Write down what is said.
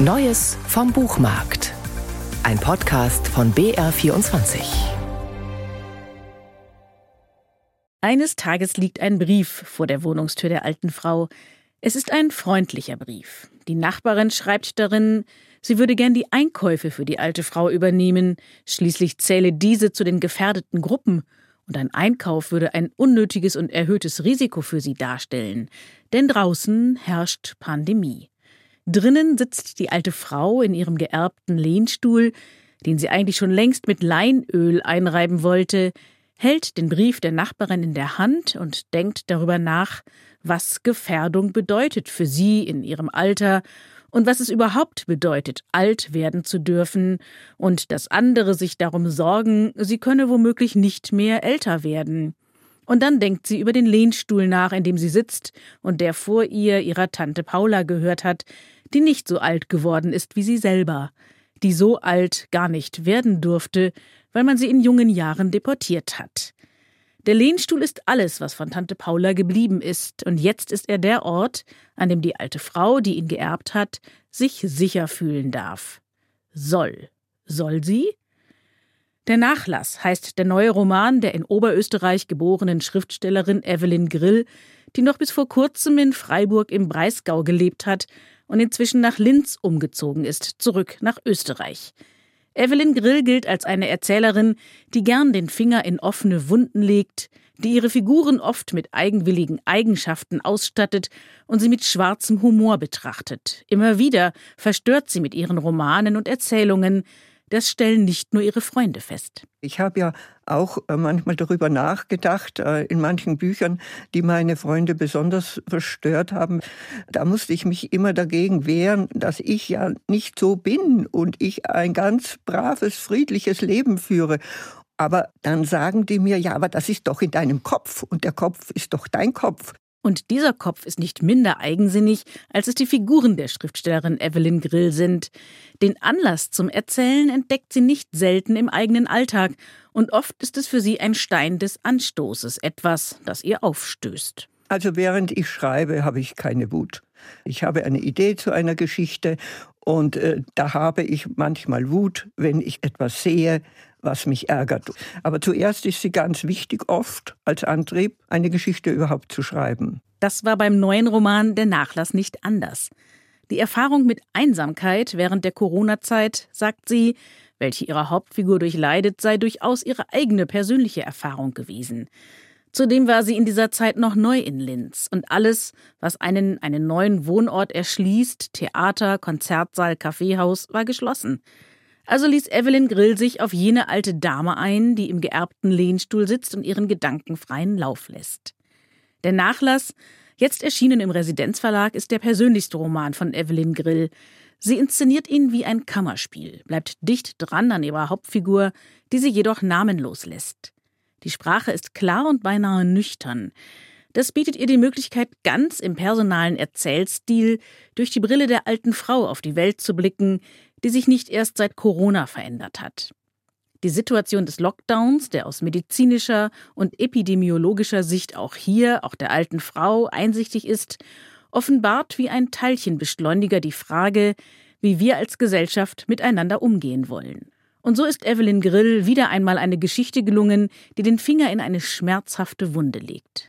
Neues vom Buchmarkt. Ein Podcast von BR24. Eines Tages liegt ein Brief vor der Wohnungstür der alten Frau. Es ist ein freundlicher Brief. Die Nachbarin schreibt darin, sie würde gern die Einkäufe für die alte Frau übernehmen, schließlich zähle diese zu den gefährdeten Gruppen, und ein Einkauf würde ein unnötiges und erhöhtes Risiko für sie darstellen, denn draußen herrscht Pandemie. Drinnen sitzt die alte Frau in ihrem geerbten Lehnstuhl, den sie eigentlich schon längst mit Leinöl einreiben wollte, hält den Brief der Nachbarin in der Hand und denkt darüber nach, was Gefährdung bedeutet für sie in ihrem Alter und was es überhaupt bedeutet, alt werden zu dürfen und dass andere sich darum sorgen, sie könne womöglich nicht mehr älter werden. Und dann denkt sie über den Lehnstuhl nach, in dem sie sitzt und der vor ihr ihrer Tante Paula gehört hat, die nicht so alt geworden ist wie sie selber, die so alt gar nicht werden durfte, weil man sie in jungen Jahren deportiert hat. Der Lehnstuhl ist alles, was von Tante Paula geblieben ist, und jetzt ist er der Ort, an dem die alte Frau, die ihn geerbt hat, sich sicher fühlen darf. Soll. Soll sie? Der Nachlass heißt der neue Roman der in Oberösterreich geborenen Schriftstellerin Evelyn Grill, die noch bis vor kurzem in Freiburg im Breisgau gelebt hat und inzwischen nach Linz umgezogen ist, zurück nach Österreich. Evelyn Grill gilt als eine Erzählerin, die gern den Finger in offene Wunden legt, die ihre Figuren oft mit eigenwilligen Eigenschaften ausstattet und sie mit schwarzem Humor betrachtet. Immer wieder verstört sie mit ihren Romanen und Erzählungen, das stellen nicht nur ihre Freunde fest. Ich habe ja auch äh, manchmal darüber nachgedacht, äh, in manchen Büchern, die meine Freunde besonders verstört haben. Da musste ich mich immer dagegen wehren, dass ich ja nicht so bin und ich ein ganz braves, friedliches Leben führe. Aber dann sagen die mir, ja, aber das ist doch in deinem Kopf und der Kopf ist doch dein Kopf. Und dieser Kopf ist nicht minder eigensinnig, als es die Figuren der Schriftstellerin Evelyn Grill sind. Den Anlass zum Erzählen entdeckt sie nicht selten im eigenen Alltag, und oft ist es für sie ein Stein des Anstoßes, etwas, das ihr aufstößt. Also während ich schreibe, habe ich keine Wut. Ich habe eine Idee zu einer Geschichte und äh, da habe ich manchmal Wut, wenn ich etwas sehe, was mich ärgert. Aber zuerst ist sie ganz wichtig, oft als Antrieb, eine Geschichte überhaupt zu schreiben. Das war beim neuen Roman Der Nachlass nicht anders. Die Erfahrung mit Einsamkeit während der Corona-Zeit, sagt sie, welche ihre Hauptfigur durchleidet, sei durchaus ihre eigene persönliche Erfahrung gewesen. Zudem war sie in dieser Zeit noch neu in Linz und alles, was einen einen neuen Wohnort erschließt, Theater, Konzertsaal, Kaffeehaus, war geschlossen. Also ließ Evelyn Grill sich auf jene alte Dame ein, die im geerbten Lehnstuhl sitzt und ihren Gedanken freien Lauf lässt. Der Nachlass, jetzt erschienen im Residenzverlag, ist der persönlichste Roman von Evelyn Grill. Sie inszeniert ihn wie ein Kammerspiel, bleibt dicht dran an ihrer Hauptfigur, die sie jedoch namenlos lässt. Die Sprache ist klar und beinahe nüchtern. Das bietet ihr die Möglichkeit, ganz im personalen Erzählstil durch die Brille der alten Frau auf die Welt zu blicken, die sich nicht erst seit Corona verändert hat. Die Situation des Lockdowns, der aus medizinischer und epidemiologischer Sicht auch hier, auch der alten Frau, einsichtig ist, offenbart wie ein Teilchenbeschleuniger die Frage, wie wir als Gesellschaft miteinander umgehen wollen. Und so ist Evelyn Grill wieder einmal eine Geschichte gelungen, die den Finger in eine schmerzhafte Wunde legt.